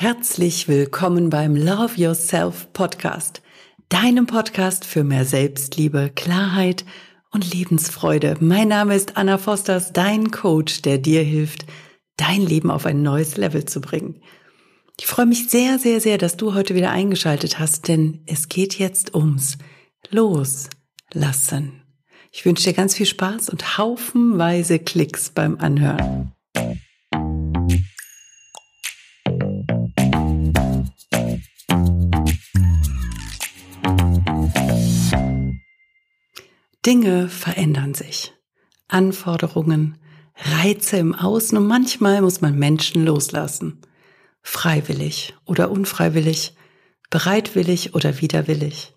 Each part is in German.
Herzlich willkommen beim Love Yourself Podcast, deinem Podcast für mehr Selbstliebe, Klarheit und Lebensfreude. Mein Name ist Anna Fosters, dein Coach, der dir hilft, dein Leben auf ein neues Level zu bringen. Ich freue mich sehr, sehr, sehr, dass du heute wieder eingeschaltet hast, denn es geht jetzt ums Loslassen. Ich wünsche dir ganz viel Spaß und haufenweise Klicks beim Anhören. Dinge verändern sich. Anforderungen, Reize im Außen und manchmal muss man Menschen loslassen. Freiwillig oder unfreiwillig, bereitwillig oder widerwillig.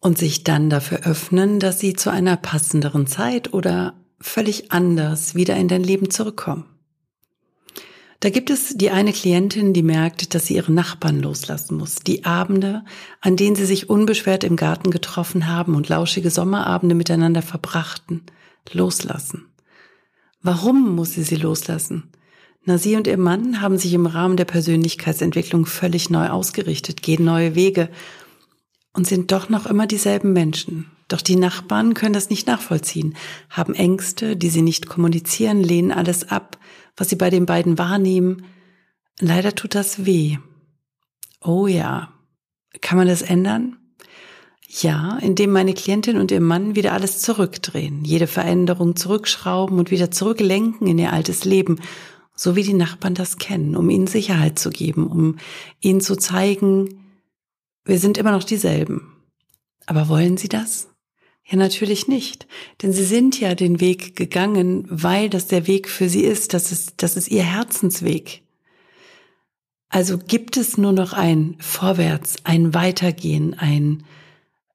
Und sich dann dafür öffnen, dass sie zu einer passenderen Zeit oder völlig anders wieder in dein Leben zurückkommen. Da gibt es die eine Klientin, die merkt, dass sie ihre Nachbarn loslassen muss. Die Abende, an denen sie sich unbeschwert im Garten getroffen haben und lauschige Sommerabende miteinander verbrachten, loslassen. Warum muss sie sie loslassen? Na, sie und ihr Mann haben sich im Rahmen der Persönlichkeitsentwicklung völlig neu ausgerichtet, gehen neue Wege und sind doch noch immer dieselben Menschen. Doch die Nachbarn können das nicht nachvollziehen, haben Ängste, die sie nicht kommunizieren, lehnen alles ab, was sie bei den beiden wahrnehmen. Leider tut das weh. Oh ja. Kann man das ändern? Ja, indem meine Klientin und ihr Mann wieder alles zurückdrehen, jede Veränderung zurückschrauben und wieder zurücklenken in ihr altes Leben, so wie die Nachbarn das kennen, um ihnen Sicherheit zu geben, um ihnen zu zeigen, wir sind immer noch dieselben. Aber wollen sie das? Ja, natürlich nicht. Denn sie sind ja den Weg gegangen, weil das der Weg für sie ist. Das ist, das ist ihr Herzensweg. Also gibt es nur noch ein Vorwärts, ein Weitergehen, ein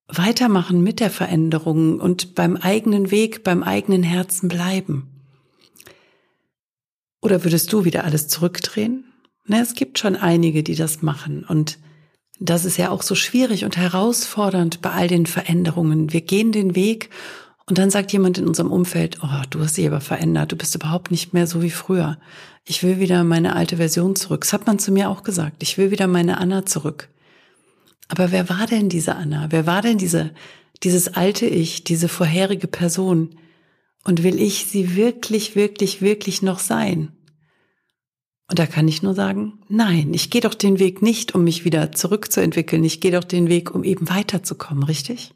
Weitermachen mit der Veränderung und beim eigenen Weg, beim eigenen Herzen bleiben. Oder würdest du wieder alles zurückdrehen? Na, es gibt schon einige, die das machen und das ist ja auch so schwierig und herausfordernd bei all den Veränderungen. Wir gehen den Weg und dann sagt jemand in unserem Umfeld, oh, du hast dich aber verändert, du bist überhaupt nicht mehr so wie früher. Ich will wieder meine alte Version zurück. Das hat man zu mir auch gesagt. Ich will wieder meine Anna zurück. Aber wer war denn diese Anna? Wer war denn diese, dieses alte Ich, diese vorherige Person? Und will ich sie wirklich, wirklich, wirklich noch sein? Und da kann ich nur sagen, nein, ich gehe doch den Weg nicht, um mich wieder zurückzuentwickeln. Ich gehe doch den Weg, um eben weiterzukommen, richtig?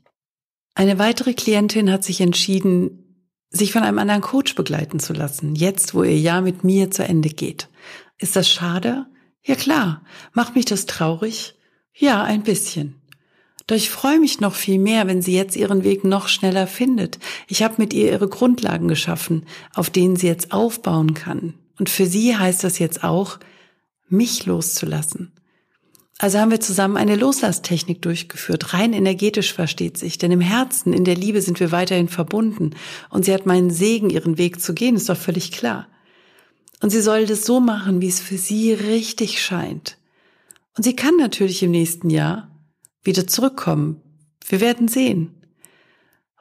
Eine weitere Klientin hat sich entschieden, sich von einem anderen Coach begleiten zu lassen, jetzt wo ihr Jahr mit mir zu Ende geht. Ist das schade? Ja klar. Macht mich das traurig? Ja, ein bisschen. Doch ich freue mich noch viel mehr, wenn sie jetzt ihren Weg noch schneller findet. Ich habe mit ihr ihre Grundlagen geschaffen, auf denen sie jetzt aufbauen kann. Und für sie heißt das jetzt auch, mich loszulassen. Also haben wir zusammen eine Loslasstechnik durchgeführt. Rein energetisch versteht sich. Denn im Herzen, in der Liebe sind wir weiterhin verbunden. Und sie hat meinen Segen, ihren Weg zu gehen, ist doch völlig klar. Und sie soll das so machen, wie es für sie richtig scheint. Und sie kann natürlich im nächsten Jahr wieder zurückkommen. Wir werden sehen.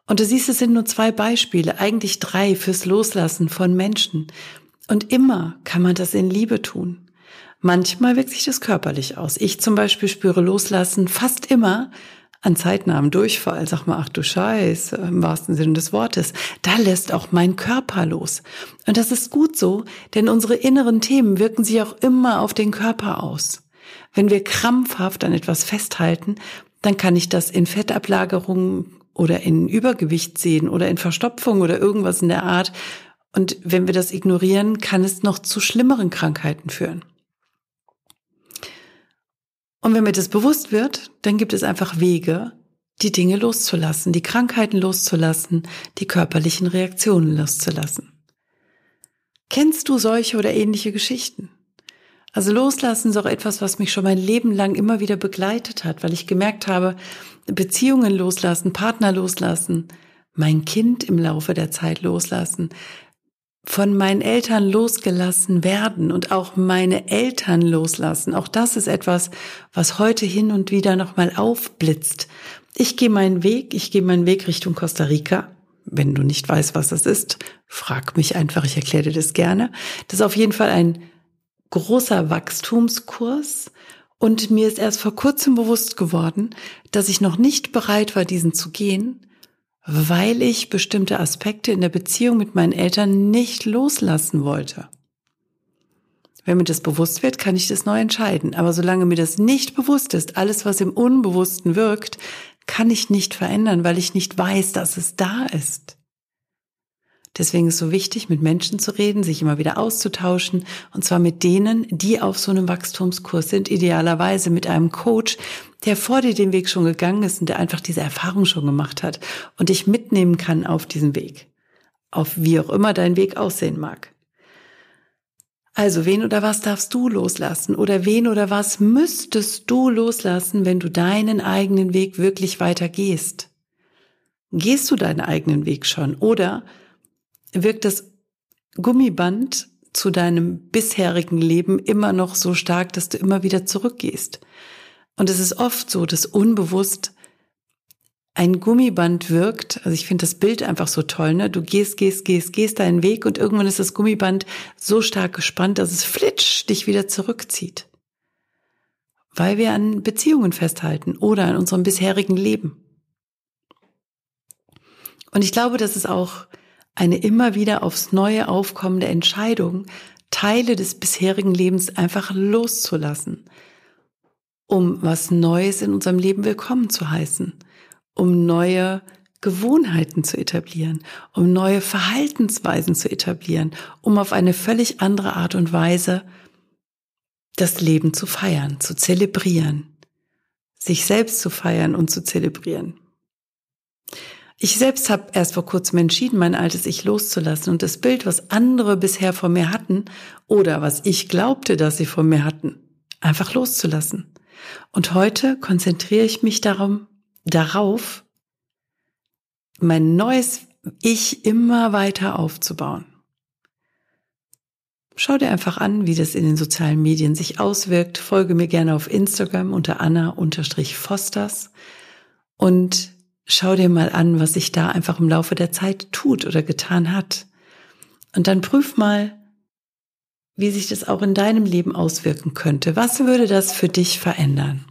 Und du siehst, es sind nur zwei Beispiele, eigentlich drei fürs Loslassen von Menschen. Und immer kann man das in Liebe tun. Manchmal wirkt sich das körperlich aus. Ich zum Beispiel spüre Loslassen fast immer an zeitnahem Durchfall. Sag mal, ach du Scheiße, im wahrsten Sinne des Wortes. Da lässt auch mein Körper los. Und das ist gut so, denn unsere inneren Themen wirken sich auch immer auf den Körper aus. Wenn wir krampfhaft an etwas festhalten, dann kann ich das in Fettablagerungen oder in Übergewicht sehen oder in Verstopfung oder irgendwas in der Art. Und wenn wir das ignorieren, kann es noch zu schlimmeren Krankheiten führen. Und wenn mir das bewusst wird, dann gibt es einfach Wege, die Dinge loszulassen, die Krankheiten loszulassen, die körperlichen Reaktionen loszulassen. Kennst du solche oder ähnliche Geschichten? Also loslassen ist auch etwas, was mich schon mein Leben lang immer wieder begleitet hat, weil ich gemerkt habe, Beziehungen loslassen, Partner loslassen, mein Kind im Laufe der Zeit loslassen, von meinen Eltern losgelassen werden und auch meine Eltern loslassen. Auch das ist etwas, was heute hin und wieder nochmal aufblitzt. Ich gehe meinen Weg, ich gehe meinen Weg Richtung Costa Rica. Wenn du nicht weißt, was das ist, frag mich einfach, ich erkläre dir das gerne. Das ist auf jeden Fall ein großer Wachstumskurs und mir ist erst vor kurzem bewusst geworden, dass ich noch nicht bereit war, diesen zu gehen, weil ich bestimmte Aspekte in der Beziehung mit meinen Eltern nicht loslassen wollte. Wenn mir das bewusst wird, kann ich das neu entscheiden. Aber solange mir das nicht bewusst ist, alles, was im Unbewussten wirkt, kann ich nicht verändern, weil ich nicht weiß, dass es da ist. Deswegen ist es so wichtig, mit Menschen zu reden, sich immer wieder auszutauschen, und zwar mit denen, die auf so einem Wachstumskurs sind, idealerweise mit einem Coach, der vor dir den Weg schon gegangen ist und der einfach diese Erfahrung schon gemacht hat und dich mitnehmen kann auf diesen Weg. Auf wie auch immer dein Weg aussehen mag. Also wen oder was darfst du loslassen oder wen oder was müsstest du loslassen, wenn du deinen eigenen Weg wirklich weitergehst? Gehst du deinen eigenen Weg schon oder wirkt das Gummiband zu deinem bisherigen Leben immer noch so stark, dass du immer wieder zurückgehst? Und es ist oft so, dass unbewusst ein Gummiband wirkt, also ich finde das Bild einfach so toll, ne? Du gehst, gehst, gehst, gehst deinen Weg und irgendwann ist das Gummiband so stark gespannt, dass es flitsch dich wieder zurückzieht. Weil wir an Beziehungen festhalten oder an unserem bisherigen Leben. Und ich glaube, das ist auch eine immer wieder aufs Neue aufkommende Entscheidung, Teile des bisherigen Lebens einfach loszulassen, um was Neues in unserem Leben willkommen zu heißen um neue Gewohnheiten zu etablieren, um neue Verhaltensweisen zu etablieren, um auf eine völlig andere Art und Weise das Leben zu feiern, zu zelebrieren, sich selbst zu feiern und zu zelebrieren. Ich selbst habe erst vor kurzem entschieden, mein altes Ich loszulassen und das Bild, was andere bisher von mir hatten oder was ich glaubte, dass sie von mir hatten, einfach loszulassen. Und heute konzentriere ich mich darum, darauf, mein neues Ich immer weiter aufzubauen. Schau dir einfach an, wie das in den sozialen Medien sich auswirkt. Folge mir gerne auf Instagram unter Anna-Fosters und schau dir mal an, was sich da einfach im Laufe der Zeit tut oder getan hat. Und dann prüf mal, wie sich das auch in deinem Leben auswirken könnte. Was würde das für dich verändern?